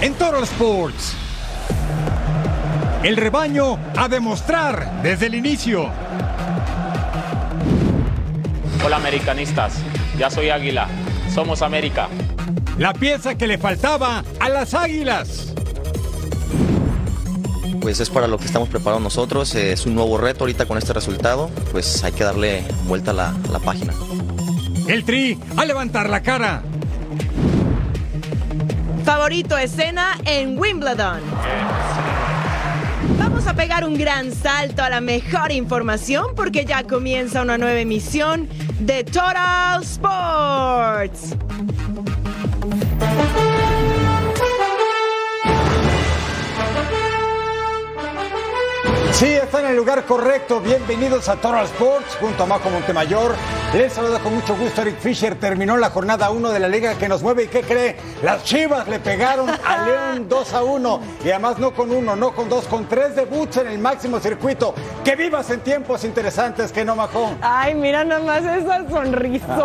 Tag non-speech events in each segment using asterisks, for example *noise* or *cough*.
en Total Sports. El rebaño a demostrar desde el inicio. Hola americanistas, ya soy Águila, somos América. La pieza que le faltaba a las Águilas. Pues es para lo que estamos preparados nosotros, es un nuevo reto ahorita con este resultado, pues hay que darle vuelta a la, a la página. El Tri a levantar la cara. Favorito escena en Wimbledon. Vamos a pegar un gran salto a la mejor información porque ya comienza una nueva emisión de Total Sports. Sí, está en el lugar correcto. Bienvenidos a Total Sports junto a Majo Montemayor. Les saluda con mucho gusto Eric Fisher. Terminó la jornada 1 de la liga que nos mueve. ¿Y qué cree? Las Chivas le pegaron a *laughs* León 2 a 1. Y además no con uno, no con dos, con tres debuts en el máximo circuito. Que vivas en tiempos interesantes, que no, Majón. Ay, mira nomás esa sonrisota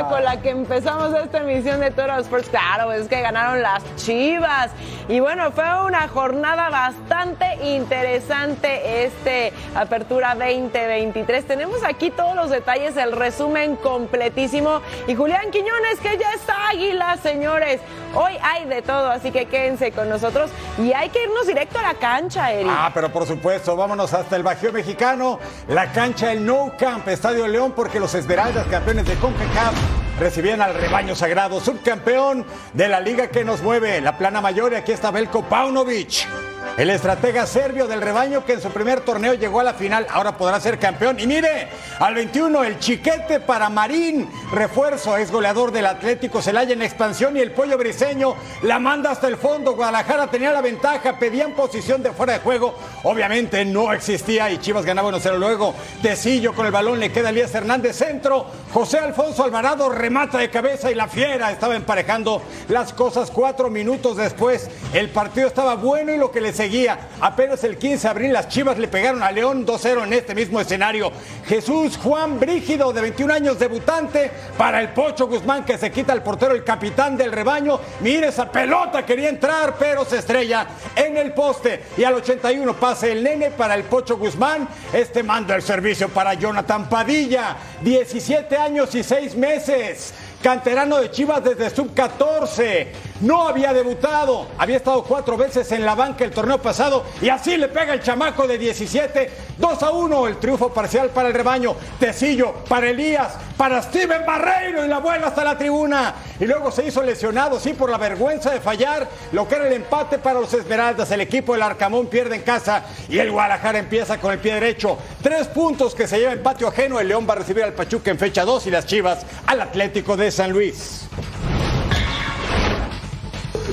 Ah. con la que empezamos esta emisión de Total Sports. Claro, es que ganaron las Chivas. Y bueno, fue una jornada bastante interesante este Apertura 2023. Tenemos aquí todos los detalles, el resumen completísimo. Y Julián Quiñones, que ya está águila, señores. Hoy hay de todo, así que quédense con nosotros. Y hay que irnos directo a la cancha, Eric. Ah, pero por supuesto, vámonos hasta el Bajío Mexicano, la cancha del No Camp, Estadio León, porque los Esmeraldas, campeones de CONCACAF, recibían al rebaño sagrado, subcampeón de la liga que nos mueve, la plana mayor, y aquí está Belko Paunovic. El estratega serbio del rebaño que en su primer torneo llegó a la final, ahora podrá ser campeón. Y mire, al 21 el chiquete para Marín, refuerzo, es goleador del Atlético Celaya en expansión y el pollo briseño la manda hasta el fondo. Guadalajara tenía la ventaja, pedían posición de fuera de juego. Obviamente no existía y Chivas ganaba 1-0 luego. Tecillo con el balón le queda Elías Hernández centro. José Alfonso Alvarado remata de cabeza y la fiera estaba emparejando las cosas cuatro minutos después. El partido estaba bueno y lo que le seguía. Apenas el 15 de abril las Chivas le pegaron a León 2-0 en este mismo escenario. Jesús Juan Brígido, de 21 años, debutante para el Pocho Guzmán que se quita el portero, el capitán del rebaño. Mire esa pelota, quería entrar, pero se estrella en el poste. Y al 81 pase el nene para el Pocho Guzmán. Este manda el servicio para Jonathan Padilla, 17 años y 6 meses. Canterano de Chivas desde sub-14. No había debutado. Había estado cuatro veces en la banca el torneo pasado. Y así le pega el chamaco de 17. 2 a 1. El triunfo parcial para el rebaño. Tecillo para Elías. Para Steven Barreiro. Y la vuela hasta la tribuna. Y luego se hizo lesionado, sí, por la vergüenza de fallar. Lo que era el empate para los Esmeraldas. El equipo del Arcamón pierde en casa. Y el Guadalajara empieza con el pie derecho. Tres puntos que se lleva en patio ajeno. El León va a recibir al Pachuca en fecha 2. Y las Chivas al Atlético de San Luis.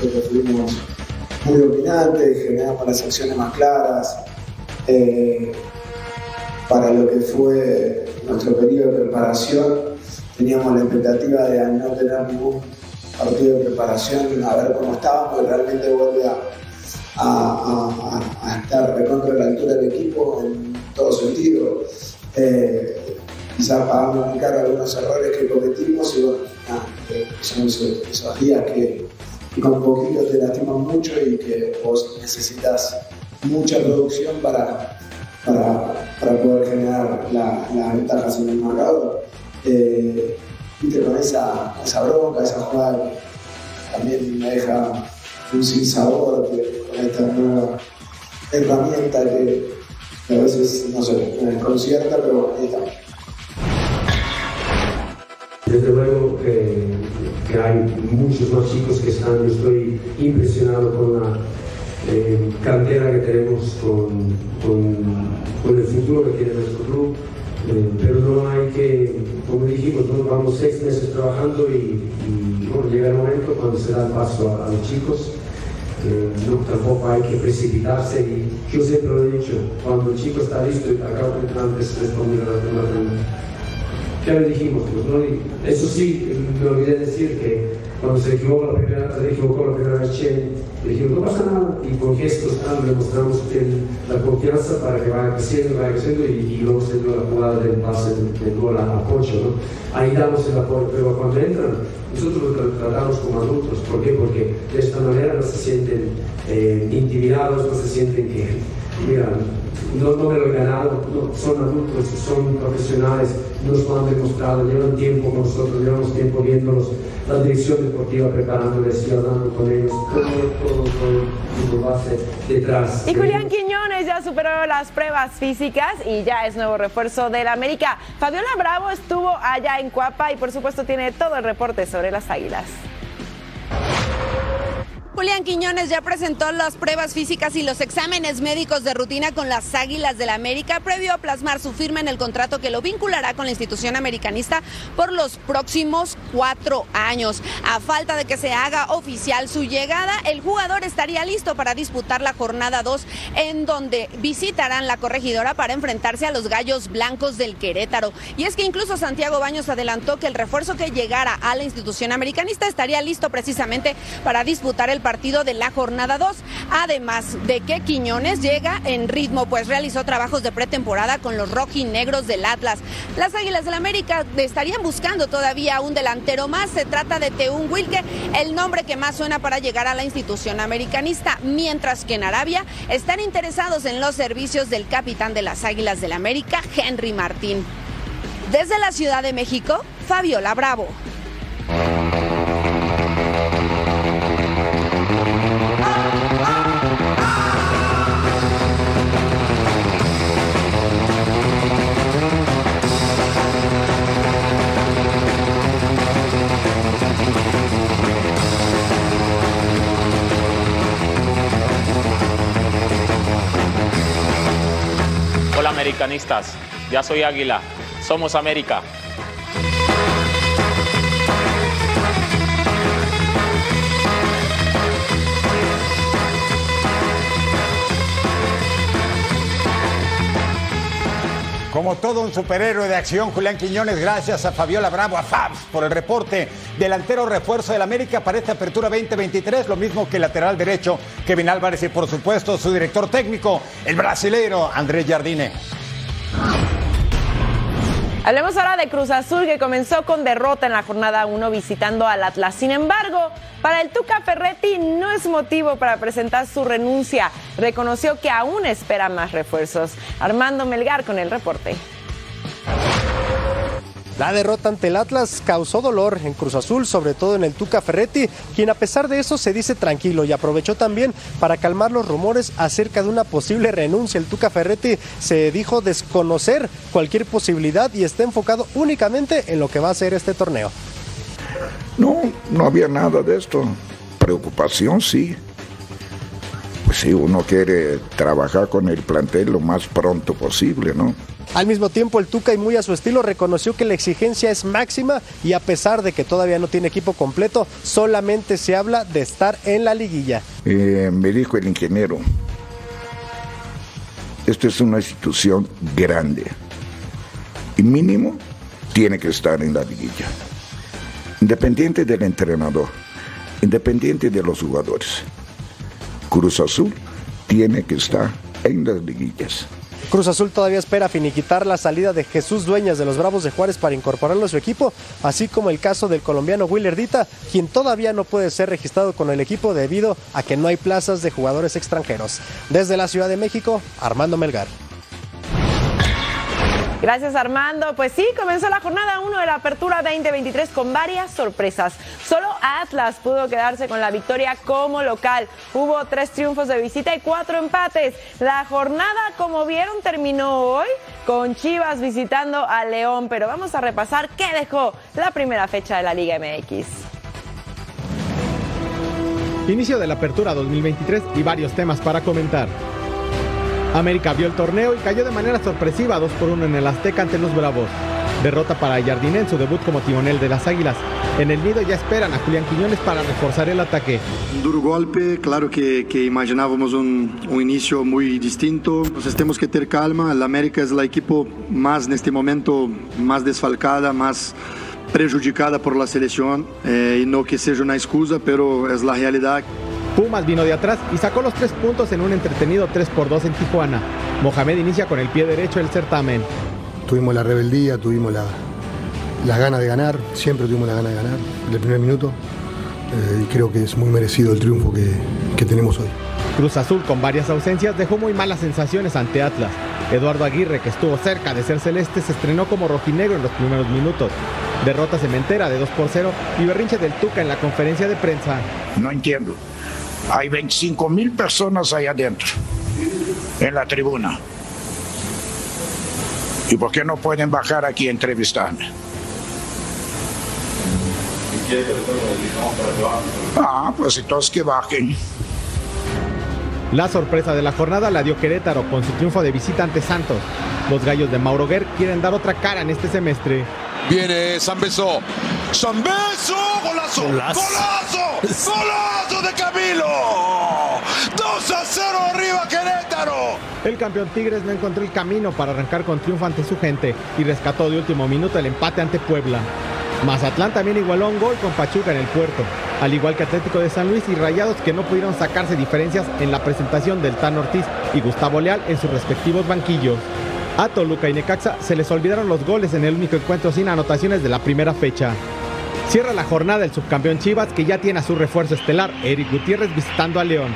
creo que fuimos muy dominantes, generamos las acciones más claras. Eh, para lo que fue nuestro periodo de preparación, teníamos la expectativa de no tener ningún partido de preparación, a ver cómo estábamos, realmente vuelve a, a- a- a la altura del equipo en todo sentido. Eh, quizás pagamos muy caro algunos errores que cometimos y bueno, nada, eh, son esos, esos días que, con poquito te lastiman mucho y que vos necesitas mucha producción para, para, para poder generar la- las ventajas en el marcador. Eh, viste, con esa, esa bronca, esa jugada también me deja un sinsabor con esta nueva herramienta que, a veces, no sé, me desconcierta, pero ahí está. Desde luego que, hay muchos más chicos que están, yo estoy impresionado con la eh, cantera que tenemos, con, con- el futuro que tiene nuestro club, Eh, pero no hay que, como dijimos, ¿no? vamos seis meses trabajando y, llega el momento cuando se da el paso a, los chicos. que no, tampoco hay que precipitarse y yo siempre lo he dicho, cuando el chico está listo, de antes responder a la pregunta, ya le dijimos, eso sí, me olvidé decir que cuando se equivocó la primera, se equivocó la primera vez Chen, le dijimos, no pasa nada, y con gestos tal, le mostramos la confianza para que vaya creciendo, vaya creciendo, y, y luego se dio la jugada del pase del gol a, Pocho, ¿no? Ahí damos el apoyo, pero cuando entran, nosotros los tratamos como adultos, ¿por qué? Porque de esta manera no se sienten eh, intimidados, no se sienten que, mira, no, no me lo he ganado, son adultos, son profesionales, nos lo han demostrado, llevan tiempo con nosotros, llevamos tiempo viéndolos, la dirección deportiva preparándoles y hablando con ellos, todo, todo, todo, todo base detrás. Y Julián Quiñones ya superó las pruebas físicas y ya es nuevo refuerzo del América. Fabiola Bravo estuvo allá en Cuapa y por supuesto tiene todo el reporte sobre las águilas. Julián Quiñones ya presentó las pruebas físicas y los exámenes médicos de rutina con las Águilas del la América, previo a plasmar su firma en el contrato que lo vinculará con la institución americanista por los próximos cuatro años. A falta de que se haga oficial su llegada, el jugador estaría listo para disputar la jornada 2, en donde visitarán la corregidora para enfrentarse a los gallos blancos del Querétaro. Y es que incluso Santiago Baños adelantó que el refuerzo que llegara a la institución americanista estaría listo precisamente para disputar el partido de la jornada 2. Además de que Quiñones llega en ritmo, pues realizó trabajos de pretemporada con los rojinegros del Atlas. Las Águilas del América estarían buscando todavía un delantero más. Se trata de Teun Wilke, el nombre que más suena para llegar a la institución americanista, mientras que en Arabia están interesados en los servicios del capitán de las Águilas del América, Henry Martín. Desde la Ciudad de México, Fabiola Bravo. Ya soy Águila, somos América. Como todo un superhéroe de acción, Julián Quiñones, gracias a Fabiola Bravo, a Fabs, por el reporte. Delantero refuerzo del América para esta apertura 2023, lo mismo que el lateral derecho Kevin Álvarez y por supuesto su director técnico, el brasileiro Andrés Jardine. Hablemos ahora de Cruz Azul que comenzó con derrota en la jornada 1 visitando al Atlas. Sin embargo, para el Tuca Ferretti no es motivo para presentar su renuncia. Reconoció que aún espera más refuerzos. Armando Melgar con el reporte. La derrota ante el Atlas causó dolor en Cruz Azul, sobre todo en el Tuca Ferretti, quien a pesar de eso se dice tranquilo y aprovechó también para calmar los rumores acerca de una posible renuncia. El Tuca Ferretti se dijo desconocer cualquier posibilidad y está enfocado únicamente en lo que va a ser este torneo. No, no había nada de esto. Preocupación sí. Pues sí, uno quiere trabajar con el plantel lo más pronto posible, ¿no? Al mismo tiempo, el Tuca y muy a su estilo reconoció que la exigencia es máxima y a pesar de que todavía no tiene equipo completo, solamente se habla de estar en la liguilla. Eh, me dijo el ingeniero, esto es una institución grande y mínimo tiene que estar en la liguilla, independiente del entrenador, independiente de los jugadores. Cruz Azul tiene que estar en las liguillas. Cruz Azul todavía espera finiquitar la salida de Jesús Dueñas de los Bravos de Juárez para incorporarlo a su equipo, así como el caso del colombiano Willer Dita, quien todavía no puede ser registrado con el equipo debido a que no hay plazas de jugadores extranjeros. Desde la Ciudad de México, Armando Melgar. Gracias Armando. Pues sí, comenzó la jornada 1 de la Apertura 2023 con varias sorpresas. Solo Atlas pudo quedarse con la victoria como local. Hubo tres triunfos de visita y cuatro empates. La jornada, como vieron, terminó hoy con Chivas visitando a León. Pero vamos a repasar qué dejó la primera fecha de la Liga MX. Inicio de la Apertura 2023 y varios temas para comentar. América vio el torneo y cayó de manera sorpresiva 2 por 1 en el Azteca ante los Bravos. Derrota para Jardine en su debut como timonel de las Águilas. En el nido ya esperan a Julián Quiñones para reforzar el ataque. Un duro golpe, claro que, imaginábamos un, inicio muy distinto. Entonces tenemos que tener calma. El América es el equipo más en este momento, más desfalcada, más prejudicada por la selección. Eh, y no que sea una excusa, pero es la realidad. Pumas vino de atrás y sacó los tres puntos en un entretenido 3 por 2 en Tijuana. Mohamed inicia con el pie derecho el certamen. Tuvimos la rebeldía, tuvimos la, la gana de ganar, siempre tuvimos la gana de ganar desde el primer minuto eh, y creo que es muy merecido el triunfo que, que tenemos hoy. Cruz Azul con varias ausencias dejó muy malas sensaciones ante Atlas. Eduardo Aguirre, que estuvo cerca de ser celeste, se estrenó como rojinegro en los primeros minutos. Derrota cementera de 2 por 0 y berrinche del Tuca en la conferencia de prensa. No entiendo. Hay 25 mil personas ahí adentro, en la tribuna. ¿Y por qué no pueden bajar aquí a entrevistarme? Ah, pues entonces que bajen. La sorpresa de la jornada la dio Querétaro con su triunfo de visita ante Santos. Los gallos de Mauro Guer quieren dar otra cara en este semestre. Viene San Beso. San Beso, golazo, golazo, golazo, golazo de Camilo. 2 a 0 arriba Querétaro. El campeón Tigres no encontró el camino para arrancar con triunfo ante su gente y rescató de último minuto el empate ante Puebla. Mazatlán también igualó un gol con Pachuca en el puerto, al igual que Atlético de San Luis y Rayados que no pudieron sacarse diferencias en la presentación del Tan Ortiz y Gustavo Leal en sus respectivos banquillos. A Toluca y Necaxa se les olvidaron los goles en el único encuentro sin anotaciones de la primera fecha. Cierra la jornada el subcampeón Chivas que ya tiene a su refuerzo estelar, Eric Gutiérrez visitando a León.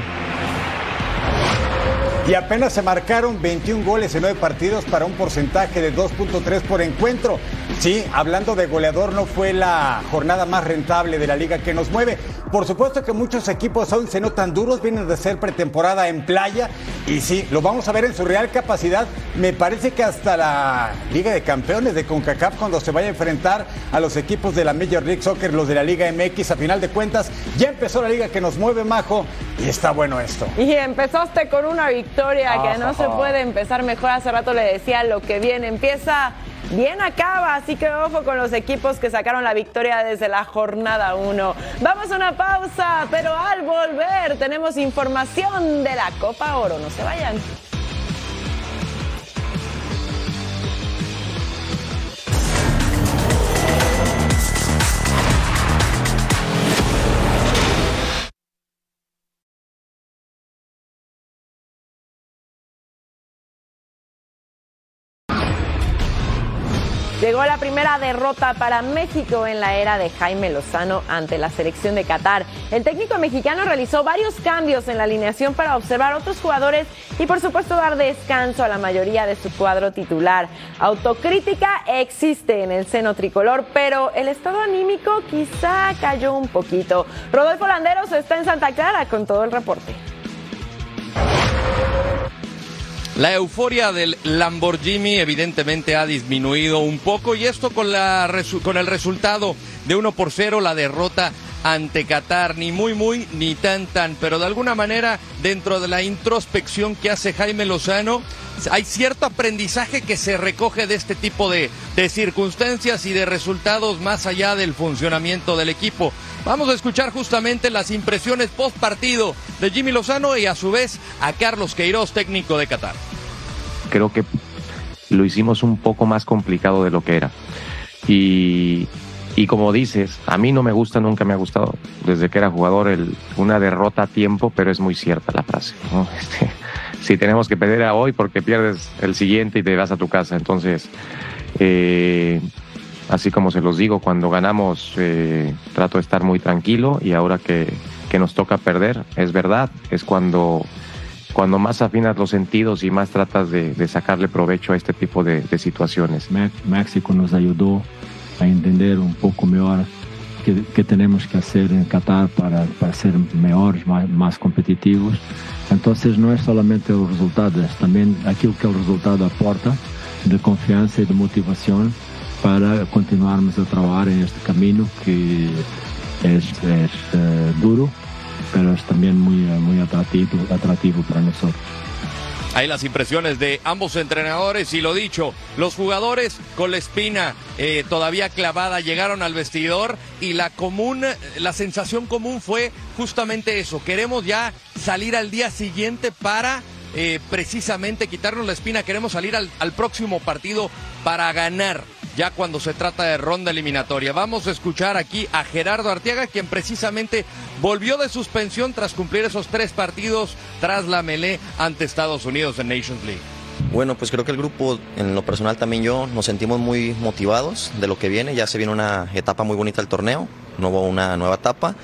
Y apenas se marcaron 21 goles en 9 partidos para un porcentaje de 2.3 por encuentro. Sí, hablando de goleador, no fue la jornada más rentable de la liga que nos mueve. Por supuesto que muchos equipos aún se notan duros, vienen de ser pretemporada en playa y sí, lo vamos a ver en su real capacidad. Me parece que hasta la Liga de Campeones de CONCACAF cuando se vaya a enfrentar a los equipos de la Major League Soccer, los de la Liga MX, a final de cuentas ya empezó la liga que nos mueve, Majo, y está bueno esto. Y empezaste con una victoria que no se puede empezar mejor. Hace rato le decía lo que viene, empieza bien acaba, así que ojo con los equipos que sacaron la victoria desde la jornada 1. Vamos a una pausa, pero al volver tenemos información de la Copa Oro, no se vayan. Llegó la primera derrota para México en la era de Jaime Lozano ante la selección de Qatar. El técnico mexicano realizó varios cambios en la alineación para observar otros jugadores y por supuesto dar descanso a la mayoría de su cuadro titular. Autocrítica existe en el seno tricolor, pero el estado anímico quizá cayó un poquito. Rodolfo Landeros está en Santa Clara con todo el reporte. La euforia del Lamborghini evidentemente ha disminuido un poco y esto con, el resultado de 1 por 0, la derrota ante Qatar, ni muy muy ni tan tan, pero de alguna manera dentro de la introspección que hace Jaime Lozano, hay cierto aprendizaje que se recoge de este tipo de, circunstancias y de resultados más allá del funcionamiento del equipo. Vamos a escuchar justamente las impresiones post partido de Jimmy Lozano y a su vez a Carlos Queiroz, técnico de Qatar. Creo que lo hicimos un poco más complicado de lo que era. Y, como dices, a mí no me gusta, nunca me ha gustado, desde que era jugador, una derrota a tiempo, pero es muy cierta la frase. *laughs* Este, si tenemos que perder a hoy porque pierdes el siguiente y te vas a tu casa. Entonces, eh, así como se los digo, cuando ganamos eh, trato de estar muy tranquilo y ahora que, que, nos toca perder, es verdad, es cuando, cuando más afinas los sentidos y más tratas de, de sacarle provecho a este tipo de, de situaciones. México nos ayudó a entender un poco mejor qué tenemos que hacer en Qatar para, para ser mejores, más, más, competitivos. Entonces no es solamente resultado, es también aquello que el resultado aporta de confianza y de motivación para continuarmos a trabajar en este camino que uh, duro, también muy, muy atractivo, atractivo para nosotros. Ahí las impresiones de ambos entrenadores y lo dicho, los jugadores con la espina eh, todavía clavada llegaron al vestidor y la común, la sensación común fue justamente eso. Queremos ya salir al día siguiente para eh, precisamente quitarnos la espina. Queremos salir al, al próximo partido para ganar ya cuando se trata de ronda eliminatoria. Vamos a escuchar aquí a Gerardo Arteaga, quien precisamente volvió de suspensión tras cumplir esos tres partidos tras la melee ante Estados Unidos en Nations League. Bueno, pues creo que el grupo, en lo personal también yo, nos sentimos muy motivados de lo que viene. Ya se viene una etapa muy bonita del torneo, nuevo, una nueva etapa.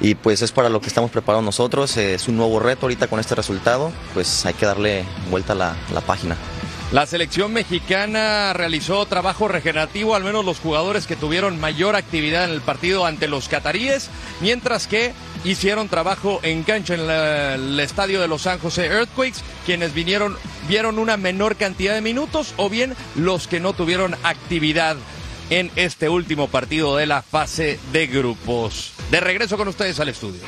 Y pues es para lo que estamos preparados nosotros. Es un nuevo reto ahorita con este resultado. Pues hay que darle vuelta a la, la página. La selección mexicana realizó trabajo regenerativo, al menos los jugadores que tuvieron mayor actividad en el partido ante los cataríes, mientras que hicieron trabajo en cancha en el estadio de Los San José Earthquakes, quienes vinieron, vieron una menor cantidad de minutos, o bien los que no tuvieron actividad en este último partido de la fase de grupos. De regreso con ustedes al estudio.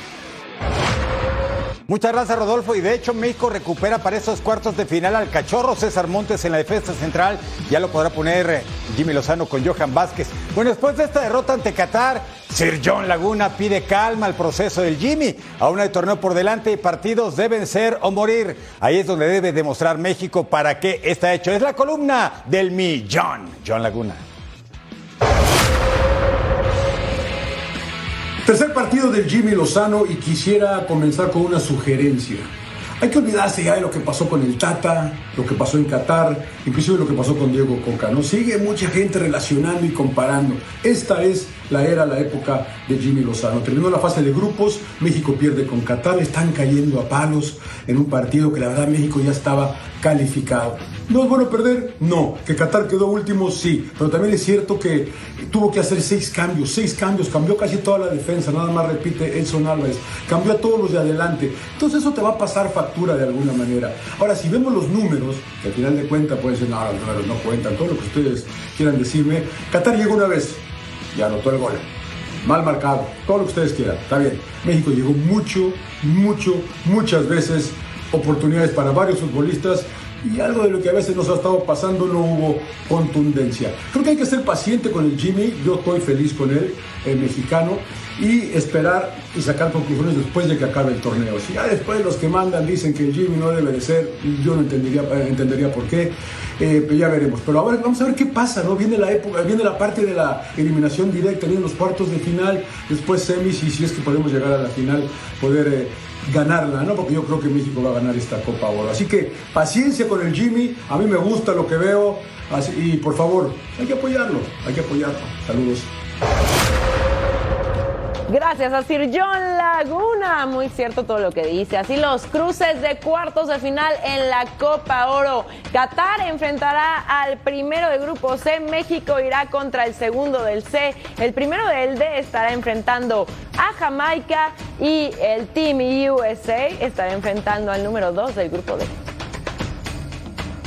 Muchas gracias, Rodolfo. Y de hecho, México recupera para esos cuartos de final al cachorro César Montes en la defensa central. Ya lo podrá poner eh, Jimmy Lozano con Johan Vázquez. Bueno, después de esta derrota ante Qatar, Sir John Laguna pide calma al proceso del Jimmy. Aún hay torneo por delante y partidos deben ser o morir. Ahí es donde debe demostrar México para qué está hecho. Es la columna del millón, John Laguna. Tercer partido del Jimmy Lozano y quisiera comenzar con una sugerencia. Hay que olvidarse ya de lo que pasó con el Tata, lo que pasó en Qatar, inclusive lo que pasó con Diego Coca. ¿no? Sigue mucha gente relacionando y comparando. Esta es la era, la época de Jimmy Lozano. Terminó la fase de grupos, México pierde con Qatar, están cayendo a palos en un partido que la verdad México ya estaba calificado. ¿No es bueno perder? No. ¿Que Qatar quedó último? Sí. Pero también es cierto que tuvo que hacer seis cambios, seis cambios, cambió casi toda la defensa, nada más repite Edson Álvarez, cambió a todos los de adelante. Entonces eso te va a pasar factura de alguna manera. Ahora, si vemos los números, que al final de cuentas pueden ser, no, los números no cuentan, todo lo que ustedes quieran decirme, Qatar llegó una vez y anotó el gol. Mal marcado, todo lo que ustedes quieran, está bien. México llegó mucho, mucho, muchas veces, oportunidades para varios futbolistas y algo de lo que a veces nos ha estado pasando no hubo contundencia. Creo que hay que ser paciente con el Jimmy, yo estoy feliz con él, el mexicano, y esperar y sacar conclusiones después de que acabe el torneo. Si ya después los que mandan dicen que el Jimmy no debe de ser, yo no entendería, eh, entendería por qué, eh, pero ya veremos. Pero ahora vamos a ver qué pasa, ¿no? Viene la época, viene la parte de la eliminación directa, vienen los cuartos de final, después semis y si es que podemos llegar a la final, poder eh, ganarla, ¿no? Porque yo creo que México va a ganar esta Copa Oro. Así que paciencia con el Jimmy, a mí me gusta lo que veo y por favor, hay que apoyarlo, hay que apoyarlo. Saludos. Gracias a Sir John Laguna. Muy cierto todo lo que dice. Así los cruces de cuartos de final en la Copa Oro. Qatar enfrentará al primero de grupo C. México irá contra el segundo del C. El primero del D estará enfrentando a Jamaica y el Team USA estará enfrentando al número 2 del grupo D.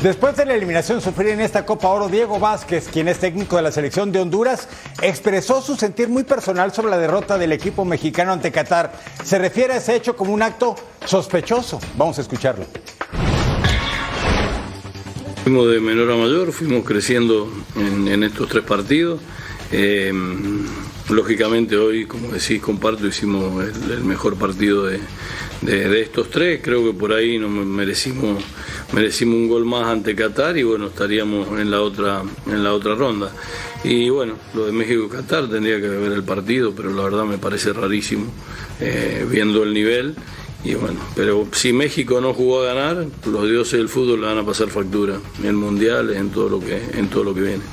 Después de la eliminación sufrida en esta Copa Oro, Diego Vázquez, quien es técnico de la selección de Honduras, expresó su sentir muy personal sobre la derrota del equipo mexicano ante Qatar. Se refiere a ese hecho como un acto sospechoso. Vamos a escucharlo. Fuimos de menor a mayor, fuimos creciendo en, estos tres partidos. Eh, lógicamente hoy, como decís, comparto, hicimos el, el mejor partido de, de, estos tres. Creo que por ahí nos merecimos, merecimos un gol más ante Qatar y bueno, estaríamos en la otra, en la otra ronda. Y bueno, lo de México y Qatar tendría que ver el partido, pero la verdad me parece rarísimo eh, viendo el nivel. Y bueno, pero si México no jugó a ganar, los dioses del fútbol le van a pasar factura en el mundial, en todo lo que, en todo lo que viene.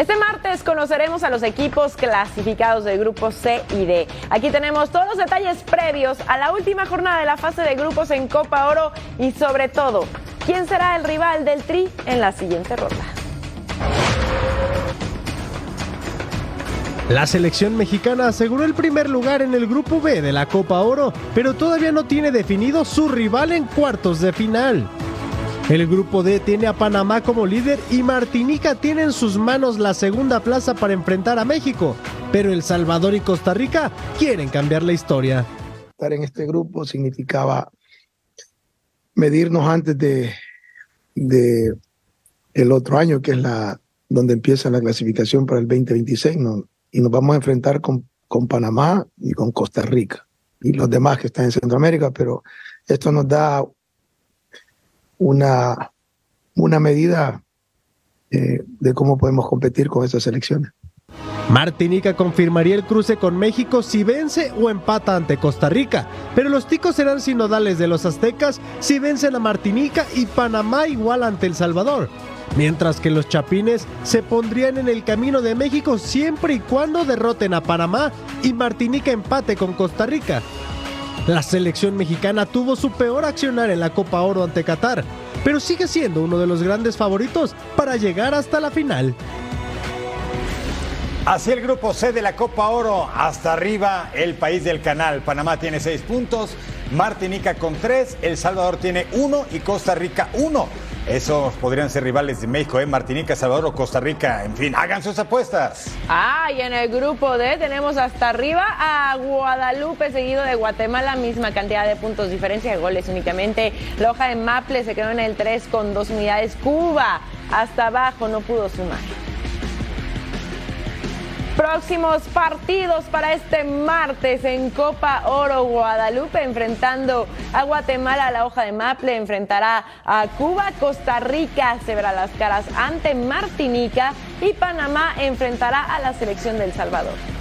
Este martes conoceremos a los equipos clasificados del grupo C y D. Aquí tenemos todos los detalles previos a la última jornada de la fase de grupos en Copa Oro y sobre todo, quién será el rival del Tri en la siguiente ronda. La selección mexicana aseguró el primer lugar en el grupo B de la Copa Oro, pero todavía no tiene definido su rival en cuartos de final. El grupo D tiene a Panamá como líder y Martinica tiene en sus manos la segunda plaza para enfrentar a México, pero El Salvador y Costa Rica quieren cambiar la historia. Estar en este grupo significaba medirnos antes de, el otro año, que es la donde empieza la clasificación para el 2026, ¿no? y nos vamos a enfrentar con, con Panamá y con Costa Rica y los demás que están en Centroamérica, pero esto nos da una, una medida eh, de cómo podemos competir con esas selecciones. Martinica confirmaría el cruce con México si vence o empata ante Costa Rica, pero los ticos serán sinodales de los aztecas si vencen a Martinica y Panamá igual ante El Salvador, mientras que los chapines se pondrían en el camino de México siempre y cuando derroten a Panamá y Martinica empate con Costa Rica. La selección mexicana tuvo su peor accionar en la Copa Oro ante Qatar, pero sigue siendo uno de los grandes favoritos para llegar hasta la final. Así el grupo C de la Copa Oro, hasta arriba el país del canal. Panamá tiene seis puntos, Martinica con tres, El Salvador tiene uno y Costa Rica uno. Esos podrían ser rivales de México, ¿eh? Martinica, Salvador o Costa Rica. En fin, hagan sus apuestas. Ah, y en el grupo D tenemos hasta arriba a Guadalupe, seguido de Guatemala, misma cantidad de puntos, diferencia de goles únicamente. La hoja de Maple se quedó en el 3 con dos unidades. Cuba, hasta abajo, no pudo sumar. Próximos partidos para este martes en Copa Oro. Guadalupe, enfrentando a Guatemala, la hoja de Maple, enfrentará a Cuba, Costa Rica se verá las caras ante Martinica. Y Panamá enfrentará a la selección del Salvador.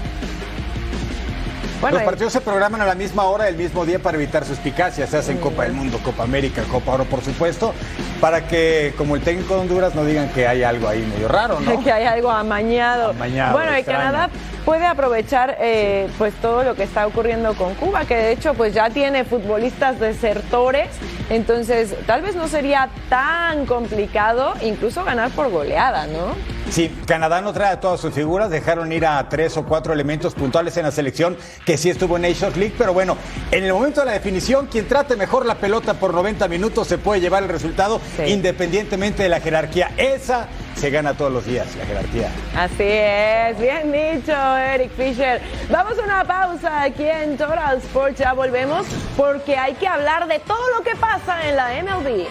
Bueno, Los partidos se programan a la misma hora, el mismo día para evitar suspicacias. Se hacen Copa del Mundo, Copa América, Copa Oro, por supuesto, para que, como el técnico de Honduras, no digan que hay algo ahí medio raro, ¿no? *laughs* que hay algo amañado. amañado bueno, y Canadá puede aprovechar eh, pues todo lo que está ocurriendo con Cuba, que de hecho pues ya tiene futbolistas desertores, entonces tal vez no sería tan complicado incluso ganar por goleada, ¿no? Sí, Canadá no trae a todas sus figuras, dejaron ir a tres o cuatro elementos puntuales en la selección que sí estuvo en Nations League, pero bueno, en el momento de la definición, quien trate mejor la pelota por 90 minutos se puede llevar el resultado independientemente de la jerarquía. Esa se gana todos los días, la jerarquía. Así es, bien dicho, Eric Fisher. Vamos a una pausa aquí en Total Sports, ya volvemos porque hay que hablar de todo lo que pasa en la MLB.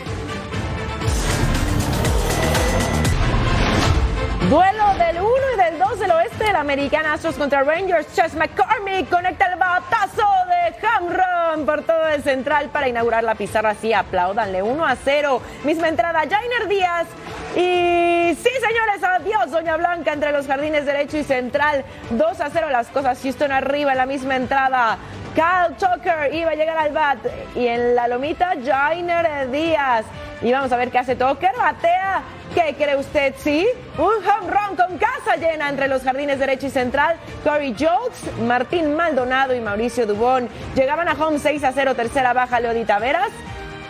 Duelo del 1 y del 2 del oeste de la Americana Astros contra Rangers. Chess McCormick conecta el batazo de Hamron por todo el central para inaugurar la pizarra. Así aplaudanle 1 a 0. Misma entrada, Jainer Díaz. Y sí, señores, adiós, Doña Blanca entre los jardines derecho y central. 2 a 0 las cosas. Houston arriba en la misma entrada. Kyle Tucker iba a llegar al bat. Y en la lomita, Jainer Díaz. Y vamos a ver qué hace Tucker. Batea. ¿Qué cree usted? Sí, un home run con casa llena entre los jardines derecho y central. Corey Jokes, Martín Maldonado y Mauricio Dubón llegaban a home 6 a 0, tercera baja Leodita Veras.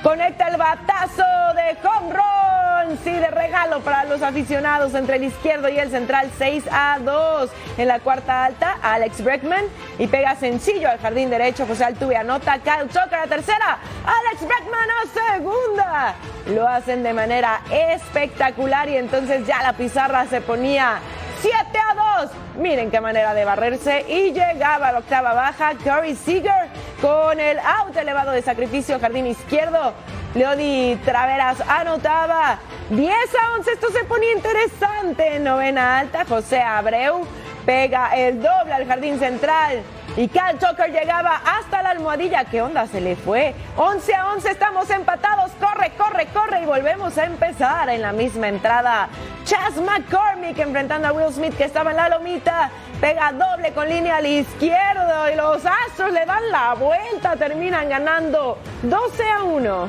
Conecta el batazo de home run. Sí, de regalo para los aficionados entre el izquierdo y el central 6 a 2. En la cuarta alta, Alex Breckman. Y pega sencillo al jardín derecho. José Altuve anota. Kyle Tucker a tercera. Alex Breckman a segunda. Lo hacen de manera espectacular. Y entonces ya la pizarra se ponía 7 a 2. Miren qué manera de barrerse. Y llegaba a la octava baja. Corey Seager con el out elevado de sacrificio, jardín izquierdo. Leody Traveras anotaba 10 a 11. Esto se ponía interesante. En novena alta, José Abreu pega el doble al jardín central. Y Cal Tucker llegaba hasta la almohadilla. ¿Qué onda? Se le fue. 11 a 11, estamos empatados. Corre, corre, corre. Y volvemos a empezar en la misma entrada. Chas McCormick enfrentando a Will Smith que estaba en la lomita. Pega doble con línea al izquierdo. Y los Astros le dan la vuelta. Terminan ganando 12 a 1.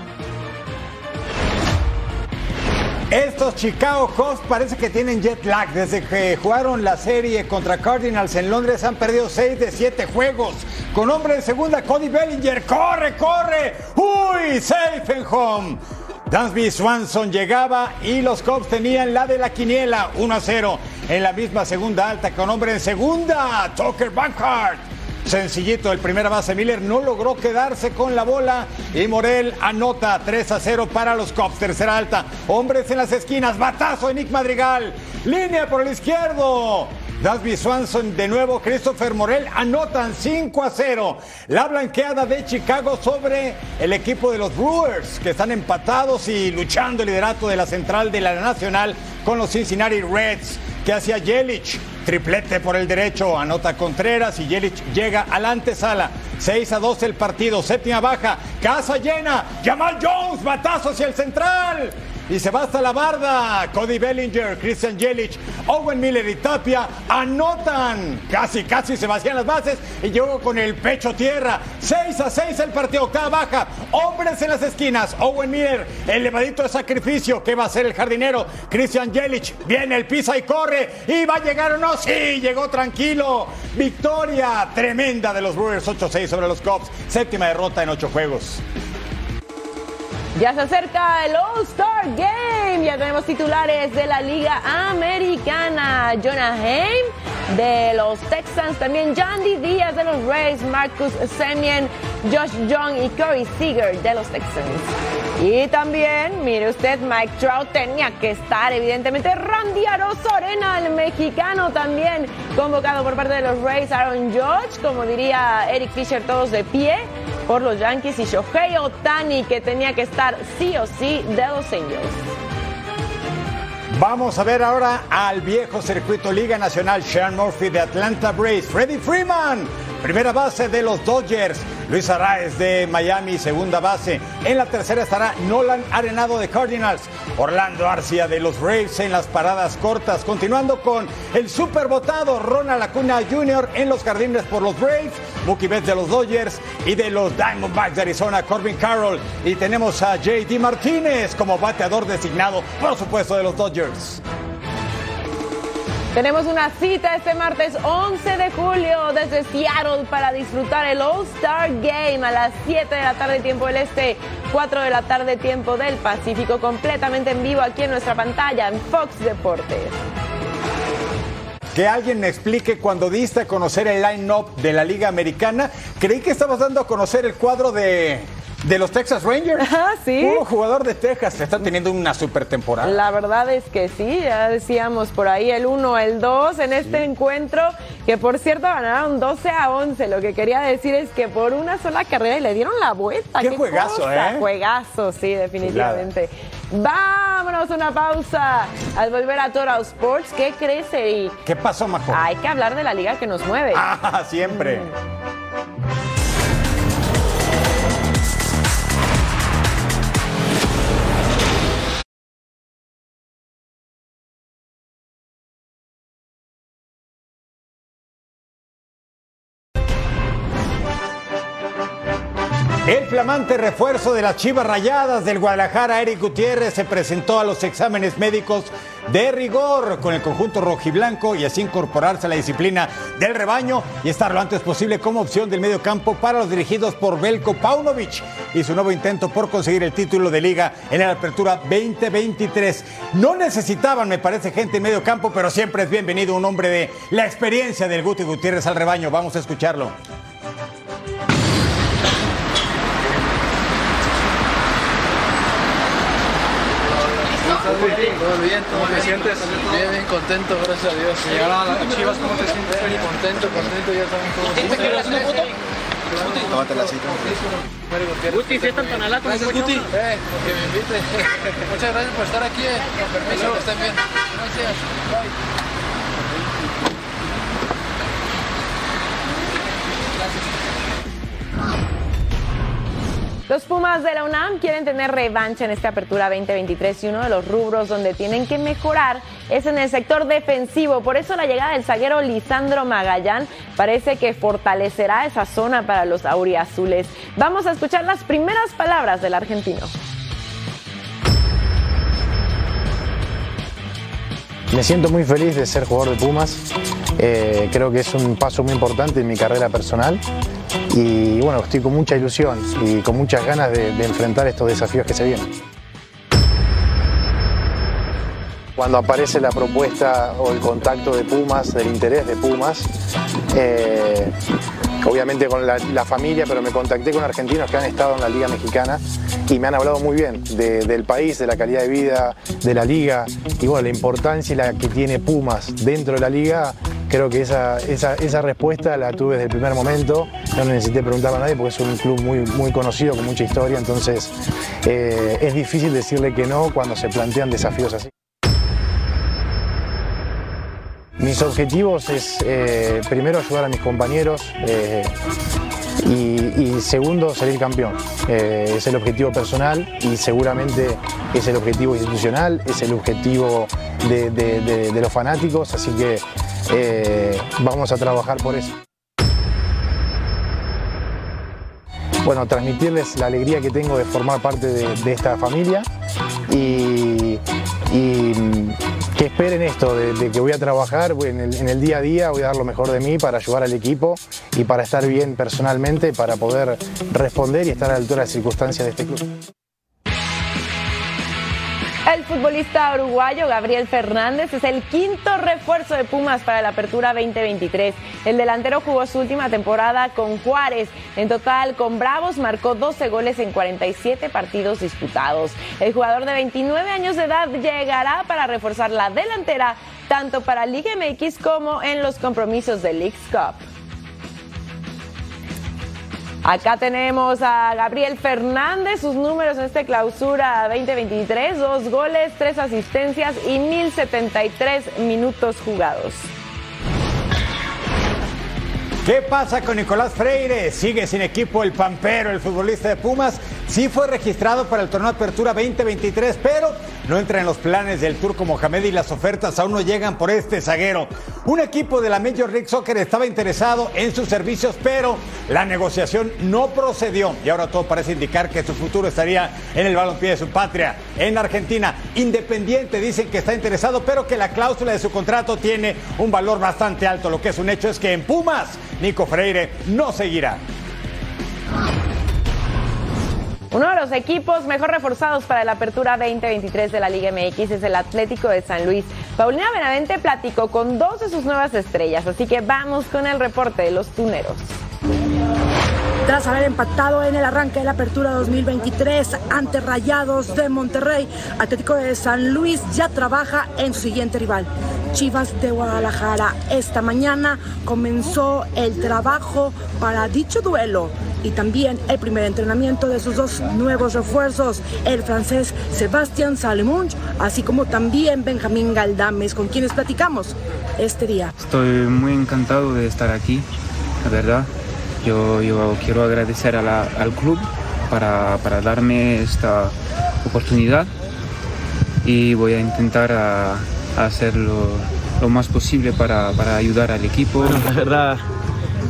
Estos Chicago Cubs parece que tienen jet lag. Desde que jugaron la serie contra Cardinals en Londres han perdido 6 de 7 juegos. Con hombre en segunda, Cody Bellinger. ¡Corre, corre! ¡Uy! Safe en home. Dansby Swanson llegaba y los Cubs tenían la de la quiniela 1 a 0 en la misma segunda alta con hombre en segunda, Tucker Bankart. Sencillito, el primera base Miller no logró quedarse con la bola y Morel anota 3 a 0 para los Cubs. Tercera alta, hombres en las esquinas, batazo de Nick Madrigal, línea por el izquierdo. Dasby Swanson de nuevo, Christopher Morel anotan 5 a 0. La blanqueada de Chicago sobre el equipo de los Brewers, que están empatados y luchando el liderato de la central de la Nacional con los Cincinnati Reds, que hacía Yelich. Triplete por el derecho, anota Contreras y Yelich llega a la antesala. 6 a 2 el partido, séptima baja, casa llena, Jamal Jones, batazo hacia el central. Y se va hasta la barda. Cody Bellinger, Christian Yelich, Owen Miller y Tapia anotan. Casi, casi se vacían las bases y llegó con el pecho tierra. 6 a 6 el partido, octava baja. Hombres en las esquinas. Owen Miller, elevadito de sacrificio. ¿Qué va a hacer el jardinero? Christian Yelich, viene el pisa y corre. ¿Y va a llegar o no? Sí, llegó tranquilo. Victoria tremenda de los Brewers 8-6 sobre los Cubs. Séptima derrota en ocho juegos. Ya se acerca el All-Star Game. Ya tenemos titulares de la Liga Americana. Jonah Haim de los Texans, también Jandy Díaz de los Rays, Marcus Semien, Josh Young y Corey Seager de los Texans. Y también, mire usted, Mike Trout tenía que estar, evidentemente, Randy Arozarena, el mexicano también, convocado por parte de los Rays, Aaron Judge, como diría Eric Fisher, todos de pie por los Yankees y Shohei Otani, que tenía que estar sí o sí de los Angels. Vamos a ver ahora al viejo circuito Liga Nacional Sean Murphy de Atlanta Braves, Freddie Freeman, primera base de los Dodgers, Luis Arraez de Miami, segunda base. En la tercera estará Nolan Arenado de Cardinals, Orlando Arcia de los Braves en las paradas cortas, continuando con el supervotado Ronald Acuna Jr. en los jardines por los Braves, Mookie Betts de los Dodgers y de los Diamondbacks de Arizona, Corbin Carroll. Y tenemos a JD Martínez como bateador designado, por supuesto, de los Dodgers. Tenemos una cita este martes 11 de julio desde Seattle para disfrutar el All-Star Game a las 7 de la tarde tiempo del Este, 4 de la tarde tiempo del Pacífico, completamente en vivo aquí en nuestra pantalla en Fox Deportes. Que alguien me explique cuando diste a conocer el line-up de la Liga Americana. Creí que estabas dando a conocer el cuadro de, de los Texas Rangers. Ah, sí. Puro jugador de Texas. Están teniendo una super temporada. La verdad es que sí, ya decíamos por ahí el 1, el 2 en este encuentro, que por cierto ganaron 12 a 11. Lo que quería decir es que por una sola carrera y le dieron la vuelta. Qué juegazo, cosa? ¿eh? Juegazo, sí, definitivamente. Vámonos a una pausa. Al volver a Total Sports, ¿qué crees, Eric? ¿Qué pasó, Majo? Hay que hablar de la liga que nos mueve. Ah, siempre. El flamante refuerzo de las Chivas Rayadas del Guadalajara, Eric Gutiérrez, se presentó a los exámenes médicos de rigor con el conjunto rojiblanco y así incorporarse a la disciplina del rebaño y estar lo antes posible como opción del medio campo para los dirigidos por Belko Paunovic y su nuevo intento por conseguir el título de liga en la apertura 2023. No necesitaban, me parece, gente en medio campo, pero siempre es bienvenido un hombre de la experiencia del Guti Gutiérrez al rebaño. Vamos a escucharlo. Todo bien, ¿cómo te sientes? Bien, bien contento, gracias a Dios. Llegaron a las Chivas, ¿cómo te sientes? Contento, contento, ya saben cómo ¿Te quieres una foto? Tómate la cita. Guti, ¿sí es Antonella con Gracias, el Guti. Eh, porque me invite. *laughs* Muchas gracias por estar aquí, eh. Con permiso, que estén bien. Gracias. Bye. Los Pumas de la UNAM quieren tener revancha en esta apertura 2023 y uno de los rubros donde tienen que mejorar es en el sector defensivo. Por eso la llegada del zaguero Lisandro Magallán parece que fortalecerá esa zona para los auriazules. Vamos a escuchar las primeras palabras del argentino. Me siento muy feliz de ser jugador de Pumas. Eh, creo que es un paso muy importante en mi carrera personal. Y bueno, estoy con mucha ilusión y con muchas ganas de, enfrentar estos desafíos que se vienen. Cuando aparece la propuesta o el contacto de Pumas, del interés de Pumas, eh, obviamente con la, familia, pero me contacté con argentinos que han estado en la Liga Mexicana y me han hablado muy bien de- del país, de la calidad de vida, de la liga y bueno, la importancia que tiene Pumas dentro de la liga Creo que esa, esa, esa respuesta la tuve desde el primer momento, no necesité preguntarle a nadie porque es un club muy, muy conocido, con mucha historia, entonces eh, es difícil decirle que no cuando se plantean desafíos así. Mis objetivos es eh, primero ayudar a mis compañeros eh, y, y segundo salir campeón. Eh, es el objetivo personal y seguramente es el objetivo institucional, es el objetivo de, los fanáticos, así que eh, vamos a trabajar por eso. Bueno, transmitirles la alegría que tengo de formar parte de, esta familia y, que esperen esto, de, que voy a trabajar en el, en el día a día, voy a dar lo mejor de mí para ayudar al equipo y para estar bien personalmente, para poder responder y estar a la altura de las circunstancias de este club. El futbolista uruguayo Gabriel Fernández es el quinto refuerzo de Pumas para la apertura 2023. El delantero jugó su última temporada con Juárez. En total, con Bravos marcó 12 goles en 47 partidos disputados. El jugador de 29 años de edad llegará para reforzar la delantera tanto para Liga MX como en los compromisos de Leagues Cup. Acá tenemos a Gabriel Fernández, sus números en esta clausura 2023, dos goles, tres asistencias y 1073 minutos jugados. ¿Qué pasa con Nicolás Freire? Sigue sin equipo el Pampero, el futbolista de Pumas. Sí fue registrado para el torneo Apertura 2023, pero no entra en los planes del Turco Mohamed y las ofertas aún no llegan por este zaguero. Un equipo de la Major League Soccer estaba interesado en sus servicios, pero la negociación no procedió y ahora todo parece indicar que su futuro estaría en el balompié de su patria, en Argentina. Independiente dicen que está interesado, pero que la cláusula de su contrato tiene un valor bastante alto. Lo que es un hecho es que en Pumas, Nico Freire no seguirá. Uno de los equipos mejor reforzados para la apertura 2023 de la Liga MX es el Atlético de San Luis. Paulina Benavente platicó con dos de sus nuevas estrellas, así que vamos con el reporte de los tuneros. Tras haber empatado en el arranque de la apertura 2023 ante Rayados de Monterrey, Atlético de San Luis ya trabaja en su siguiente rival, Chivas de Guadalajara. Esta mañana comenzó el trabajo para dicho duelo y también el primer entrenamiento de sus dos nuevos refuerzos, el francés Sebastián Salemunch, así como también Benjamín Galdames, con quienes platicamos este día. Estoy muy encantado de estar aquí, la verdad. Yo, quiero agradecer al club para, para darme esta oportunidad y voy a intentar a hacer lo, lo más posible para, para ayudar al equipo. La verdad,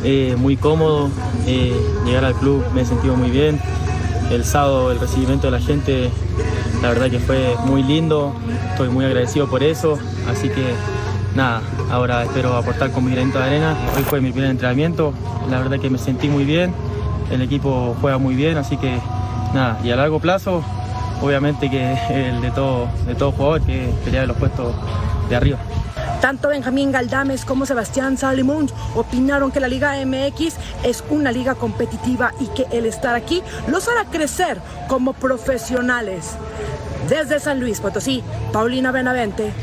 eh, muy cómodo. eh, llegar al club me he sentido muy bien. El sábado, el recibimiento de la gente, la verdad que fue muy lindo. Estoy muy agradecido por eso. Así que nada, ahora espero aportar con mi granito de arena. Hoy fue mi primer entrenamiento. La verdad que me sentí muy bien. El equipo juega muy bien, así que nada. Y a largo plazo, obviamente que el de todo, de todo jugador que pelea los puestos de arriba. Tanto Benjamín Galdames como Sebastián Salimunch opinaron que la Liga MX es una liga competitiva y que el estar aquí los hará crecer como profesionales. Desde San Luis Potosí, Paulina Benavente.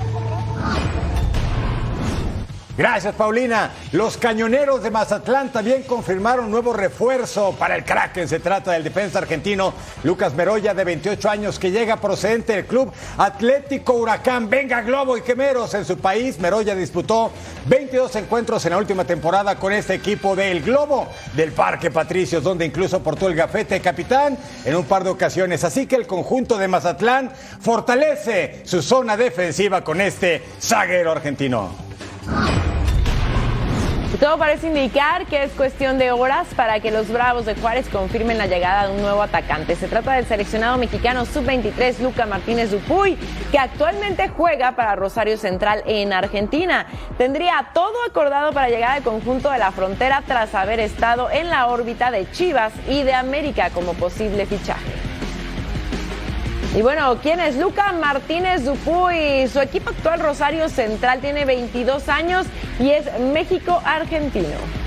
Gracias, Paulina. Los cañoneros de Mazatlán también confirmaron nuevo refuerzo para el Kraken. Se trata del defensa argentino Lucas Meroya, de 28 años, que llega procedente del club Atlético Huracán. Venga, Globo y Quemeros en su país. Meroya disputó 22 encuentros en la última temporada con este equipo del Globo del Parque Patricios, donde incluso portó el gafete de capitán en un par de ocasiones. Así que el conjunto de Mazatlán fortalece su zona defensiva con este zaguero argentino. Todo parece indicar que es cuestión de horas para que los Bravos de Juárez confirmen la llegada de un nuevo atacante. Se trata del seleccionado mexicano sub-23 Luca Martínez Dupuy, que actualmente juega para Rosario Central en Argentina. Tendría todo acordado para llegar al conjunto de la frontera tras haber estado en la órbita de Chivas y de América como posible fichaje. Y bueno, ¿quién es Luca Martínez Dupuy? Su equipo actual Rosario Central tiene 22 años y es México-Argentino.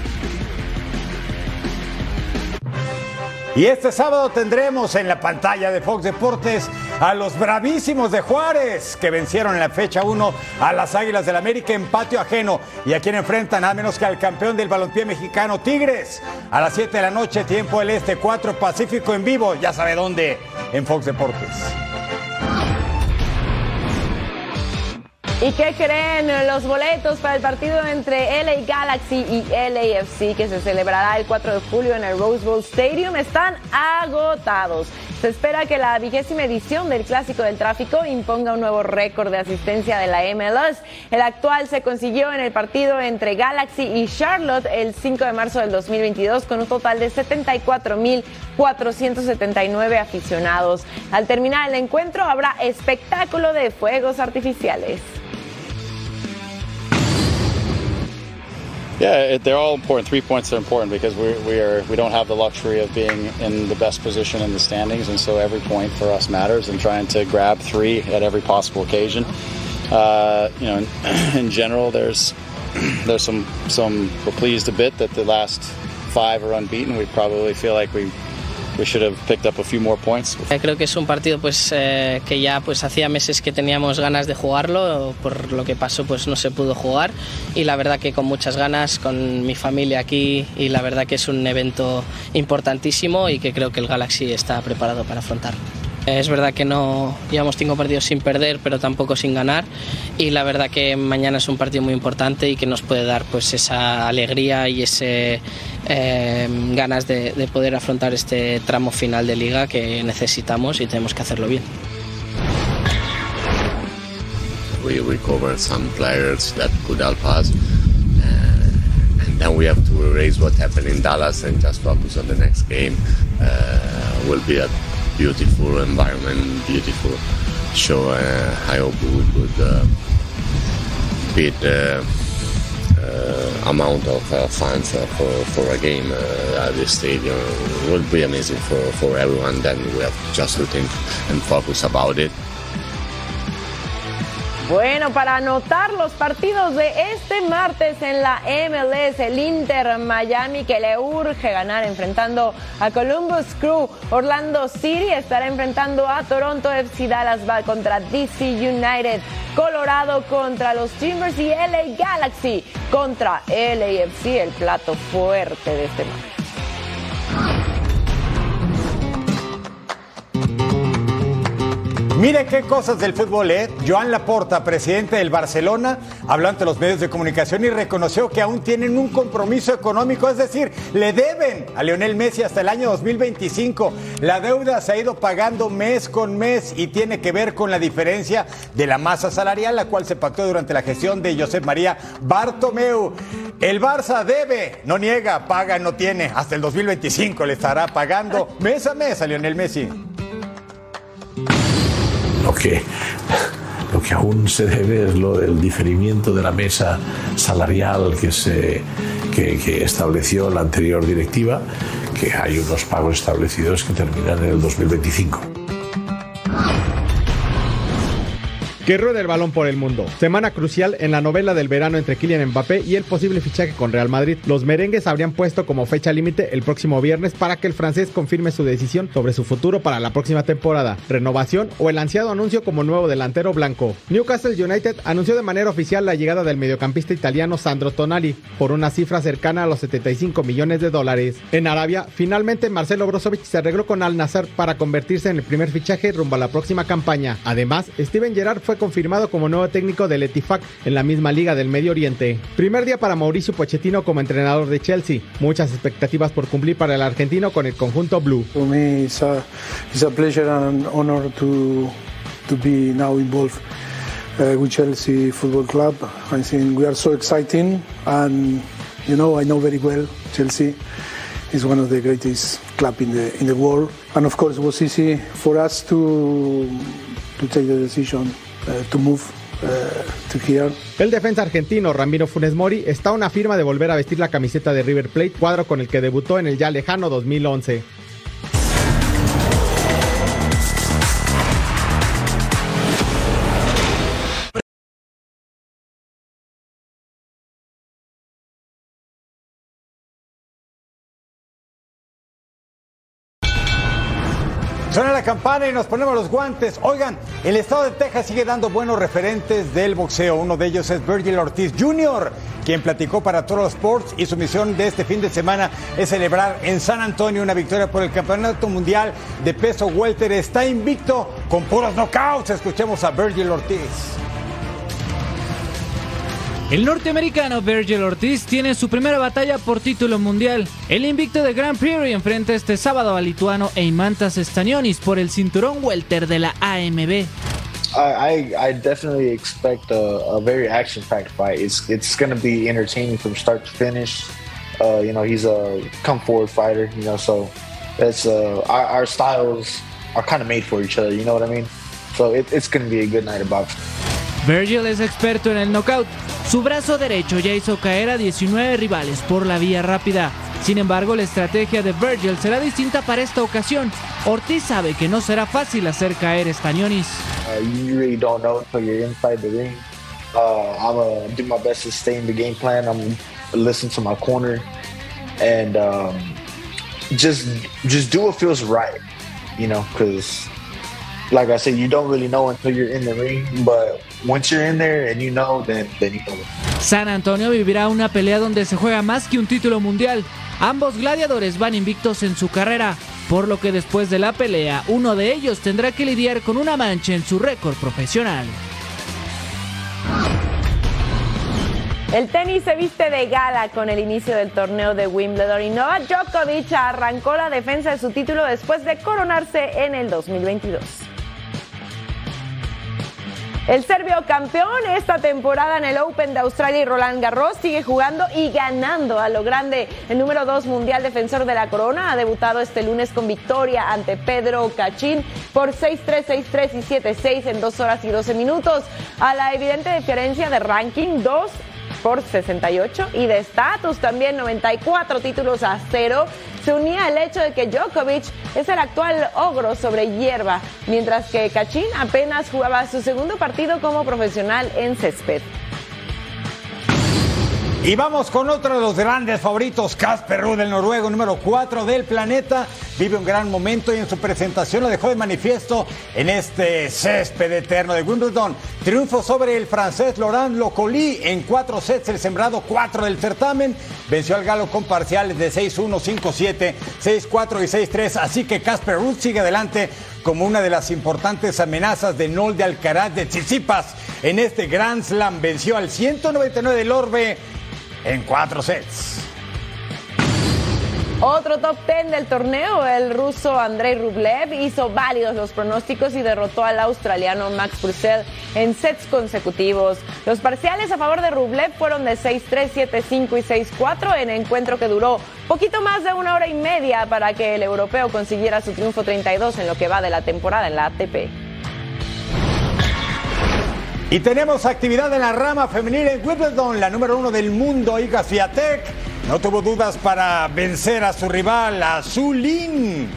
Y este sábado tendremos en la pantalla de Fox Deportes a los bravísimos de Juárez, que vencieron en la fecha 1 a las Águilas del América en patio ajeno. Y a quien enfrentan nada menos que al campeón del balompié mexicano, Tigres. A las 7 de la noche, tiempo del Este, 4 Pacífico en vivo, ya sabe dónde, en Fox Deportes. ¿Y qué creen los boletos para el partido entre LA Galaxy y LAFC que se celebrará el 4 de julio en el Rose Bowl Stadium? Están agotados. Se espera que la vigésima edición del Clásico del Tráfico imponga un nuevo récord de asistencia de la MLS. El actual se consiguió en el partido entre Galaxy y Charlotte el 5 de marzo del 2022 con un total de 74.479 aficionados. Al terminar el encuentro habrá espectáculo de fuegos artificiales. Yeah, they're all important. Three points are important because we we are we don't have the luxury of being in the best position in the standings, and so every point for us matters. And trying to grab three at every possible occasion. Uh, you know, in, *clears throat* in, general, there's *clears throat* there's some some we're pleased a bit that the last five are unbeaten. We probably feel like we we should have picked up a few more points. Eh, creo que es un partido pues eh, que ya pues hacía meses que teníamos ganas de jugarlo, por lo que pasó pues no se pudo jugar y la verdad que con muchas ganas con mi familia aquí y la verdad que es un evento importantísimo y que creo que el Galaxy está preparado para afrontarlo. Es verdad que no llevamos cinco partidos sin perder, pero tampoco sin ganar. Y la verdad que mañana es un partido muy importante y que nos puede dar pues esa alegría y ese eh, ganas de, de poder afrontar este tramo final de liga que necesitamos y tenemos que hacerlo bien. We recover some players that could help us. Uh, and then we have to erase what happened in Dallas and just focus on the next game. Uh, will be a beautiful environment, beautiful show. Uh, I hope we could uh, beat uh, uh, amount of uh, fans uh, for, for a game at this stadium. It would be amazing for, for everyone. Then we have just to think and focus about it. Bueno, para anotar los partidos de este martes en la MLS, el Inter Miami que le urge ganar enfrentando a Columbus Crew. Orlando City estará enfrentando a Toronto FC Dallas va contra DC United. Colorado contra los Timbers y LA Galaxy contra LAFC, el plato fuerte de este martes. Mire qué cosas del fútbol, ¿eh? Joan Laporta, presidente del Barcelona, habló ante los medios de comunicación y reconoció que aún tienen un compromiso económico, es decir, le deben a Lionel Messi hasta el año 2025. La deuda se ha ido pagando mes con mes y tiene que ver con la diferencia de la masa salarial, la cual se pactó durante la gestión de Josep María Bartomeu. El Barça debe, no niega, paga, no tiene. Hasta el 2025 le estará pagando mes a mes a Lionel Messi. Lo que, aún se debe es lo del diferimiento de la mesa salarial que, se, que estableció la anterior directiva, que hay unos pagos establecidos que terminan en el 2025. Que ruede el balón por el mundo. Semana crucial en la novela del verano entre Kylian Mbappé y el posible fichaje con Real Madrid. Los merengues habrían puesto como fecha límite el próximo viernes para que el francés confirme su decisión sobre su futuro para la próxima temporada, renovación o el ansiado anuncio como nuevo delantero blanco. Newcastle United anunció de manera oficial la llegada del mediocampista italiano Sandro Tonali por una cifra cercana a los 75 millones de dólares. En Arabia, finalmente Marcelo Brozovic se arregló con Al Nassr para convertirse en el primer fichaje rumbo a la próxima campaña. Además, Steven Gerrard fue confirmado como nuevo técnico del Etifac en la misma liga del Medio Oriente. Primer día para Mauricio Pochettino como entrenador de Chelsea. Muchas expectativas por cumplir para el argentino con el conjunto blue. For me, it's a, it's a pleasure and an honor to to be now involved uh, with Chelsea Football Club. I think we are so exciting, and you know I know very well Chelsea is one of the greatest club in the in the world, and of course it was easy for us to to take the decision to here. El defensa argentino Ramiro Funes Mori está a una firma de volver a vestir la camiseta de River Plate, cuadro con el que debutó en el ya lejano 2011. Campana y nos ponemos los guantes. Oigan, el estado de Texas sigue dando buenos referentes del boxeo. Uno de ellos es Virgil Ortiz Jr., quien platicó para Toro Sports y su misión de este fin de semana es celebrar en San Antonio una victoria por el Campeonato Mundial de Peso Welter. Está invicto con puros knockouts. Escuchemos a Virgil Ortiz. El norteamericano Virgil Ortiz tiene su primera batalla por título mundial. El invicto de Grand Prix enfrenta este sábado al lituano Eimantas Stanionis por el cinturón welter de la AMB. I, I definitely expect a, a very action-packed fight. It's it's going to be entertaining from start to finish. Uh, you know, he's a come forward fighter. You know, so it's uh, our, our styles are kind of made for each other. You know what I mean? So it, it's going to be a good night of boxing. Virgil es experto en el knockout. Su brazo derecho ya hizo caer a 19 rivales por la vía rápida. Sin embargo, la estrategia de Virgil será distinta para esta ocasión. Ortiz sabe que no será fácil hacer caer Stanionis. Uh, you really don't know until you're inside the ring. Uh, I'm gonna do my best to stay in the game plan. I'm gonna listen to my corner and um, just just do what feels right. You know, because like I said, you don't really know until you're in the ring, but once you're in there and you know, then, then you know. San Antonio vivirá una pelea donde se juega más que un título mundial. Ambos gladiadores van invictos en su carrera, por lo que después de la pelea, uno de ellos tendrá que lidiar con una mancha en su récord profesional. El tenis se viste de gala con el inicio del torneo de Wimbledon y Novak Djokovic arrancó la defensa de su título después de coronarse en el 2022. El serbio campeón esta temporada en el Open de Australia y Roland Garros sigue jugando y ganando a lo grande. El número 2 mundial defensor de la corona ha debutado este lunes con victoria ante Pedro Cachín por 6-3, 6-3 y 7-6 en 2 horas y 12 minutos. A la evidente diferencia de ranking 2 por 68 y de estatus también 94 títulos a cero, se unía el hecho de que Djokovic es el actual ogro sobre hierba, mientras que Kachin apenas jugaba su segundo partido como profesional en césped. Y vamos con otro de los grandes favoritos, Casper Ruud, el noruego número 4 del planeta. Vive un gran momento y en su presentación lo dejó de manifiesto en este césped eterno de Wimbledon. Triunfo sobre el francés Laurent Locoli en cuatro sets, el sembrado 4 del certamen. Venció al galo con parciales de 6-1, 5-7, 6-4 y 6-3. Así que Casper Ruud sigue adelante como una de las importantes amenazas de Nol de Alcaraz de Tsitsipas. En este Grand Slam venció al 199 del Orbe en cuatro sets. Otro top 10 del torneo, el ruso Andrei Rublev hizo válidos los pronósticos y derrotó al australiano Max Purcell en sets consecutivos. Los parciales a favor de Rublev fueron de 6-3, 7-5 y 6-4 en encuentro que duró poquito más de una hora y media para que el europeo consiguiera su triunfo 32 en lo que va de la temporada en la ATP. Y tenemos actividad en la rama femenil en Wimbledon, la número uno del mundo, Iga Swiatek. No tuvo dudas para vencer a su rival, a Zulin.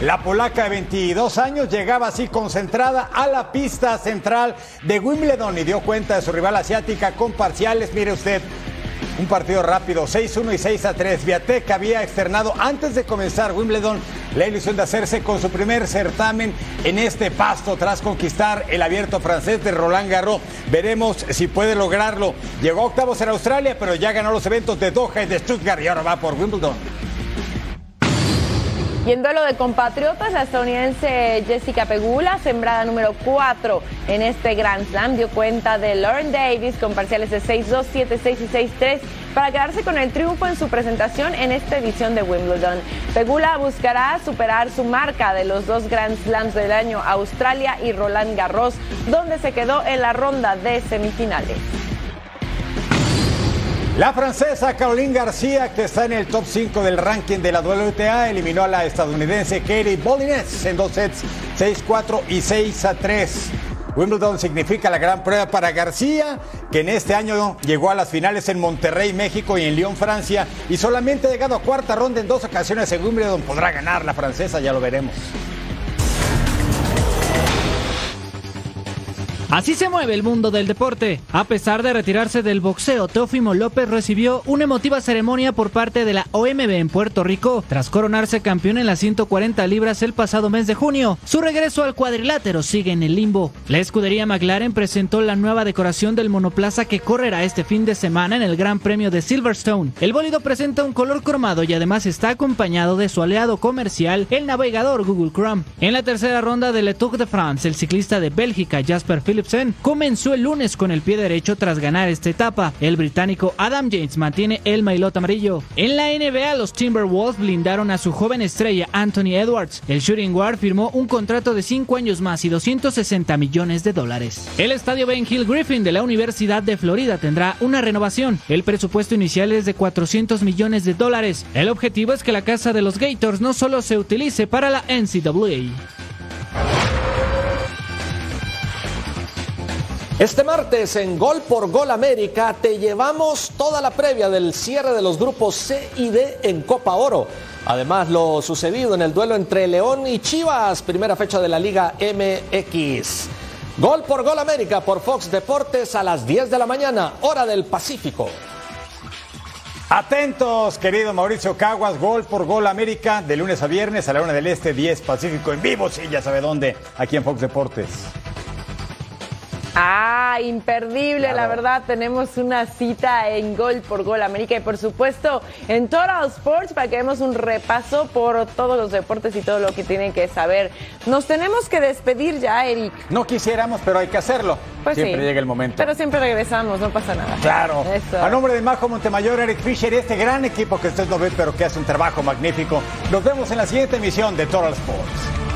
La polaca de 22 años llegaba así concentrada a la pista central de Wimbledon y dio cuenta de su rival asiática con parciales. Mire usted, un partido rápido, 6-1 y 6-3. Viatek había externado antes de comenzar Wimbledon la ilusión de hacerse con su primer certamen en este pasto tras conquistar el abierto francés de Roland Garros. Veremos si puede lograrlo. Llegó a octavos en Australia, pero ya ganó los eventos de Doha y de Stuttgart y ahora va por Wimbledon. Y en duelo de compatriotas, la estadounidense Jessica Pegula, sembrada número 4 en este Grand Slam, dio cuenta de Lauren Davis con parciales de 6-2, 7-6 y 6-3 para quedarse con el triunfo en su presentación en esta edición de Wimbledon. Pegula buscará superar su marca de los dos Grand Slams del año, Australia y Roland Garros, donde se quedó en la ronda de semifinales. La francesa Caroline García, que está en el top 5 del ranking de la WTA, eliminó a la estadounidense Katie Bolines en dos sets, 6-4 y 6-3. Wimbledon significa la gran prueba para García, que en este año llegó a las finales en Monterrey, México y en Lyon, Francia, y solamente ha llegado a cuarta ronda en dos ocasiones en Wimbledon. Podrá ganar la francesa, ya lo veremos. Así se mueve el mundo del deporte. A pesar de retirarse del boxeo, Teófimo López recibió una emotiva ceremonia por parte de la OMB en Puerto Rico tras coronarse campeón en las 140 libras el pasado mes de junio. Su regreso al cuadrilátero sigue en el limbo. La escudería McLaren presentó la nueva decoración del monoplaza que correrá este fin de semana en el Gran Premio de Silverstone. El bólido presenta un color cromado y además está acompañado de su aliado comercial, el navegador Google Chrome. En la tercera ronda del Le Tour de France, el ciclista de Bélgica Jasper Phillips Comenzó el lunes con el pie derecho tras ganar esta etapa. El británico Adam James mantiene el maillot amarillo. En la NBA, los Timberwolves blindaron a su joven estrella Anthony Edwards. El shooting guard firmó un contrato de 5 años más y 260 millones de dólares. El estadio Ben Hill Griffin de la Universidad de Florida tendrá una renovación. El presupuesto inicial es de 400 millones de dólares. El objetivo es que la casa de los Gators no solo se utilice para la NCAA. Este martes en Gol por Gol América te llevamos toda la previa del cierre de los grupos C y D en Copa Oro. Además, lo sucedido en el duelo entre León y Chivas, primera fecha de la Liga MX. Gol por Gol América por Fox Deportes a las 10 de la mañana, hora del Pacífico. Atentos, querido Mauricio Caguas, gol por gol América, de lunes a viernes a la una del Este, 10 Pacífico en vivo, sí, ya sabe dónde, aquí en Fox Deportes. Ah, imperdible, la verdad. Tenemos una cita en Gol por Gol América y por supuesto en Total Sports para que demos un repaso por todos los deportes y todo lo que tienen que saber. Nos tenemos que despedir ya, Eric. No quisiéramos, pero hay que hacerlo. Pues siempre sí. llega el momento. Pero siempre regresamos, no pasa nada. Claro. Eso. A nombre de Majo Montemayor, Eric Fisher y este gran equipo que usted no ve, pero que hace un trabajo magnífico. Nos vemos en la siguiente emisión de Total Sports.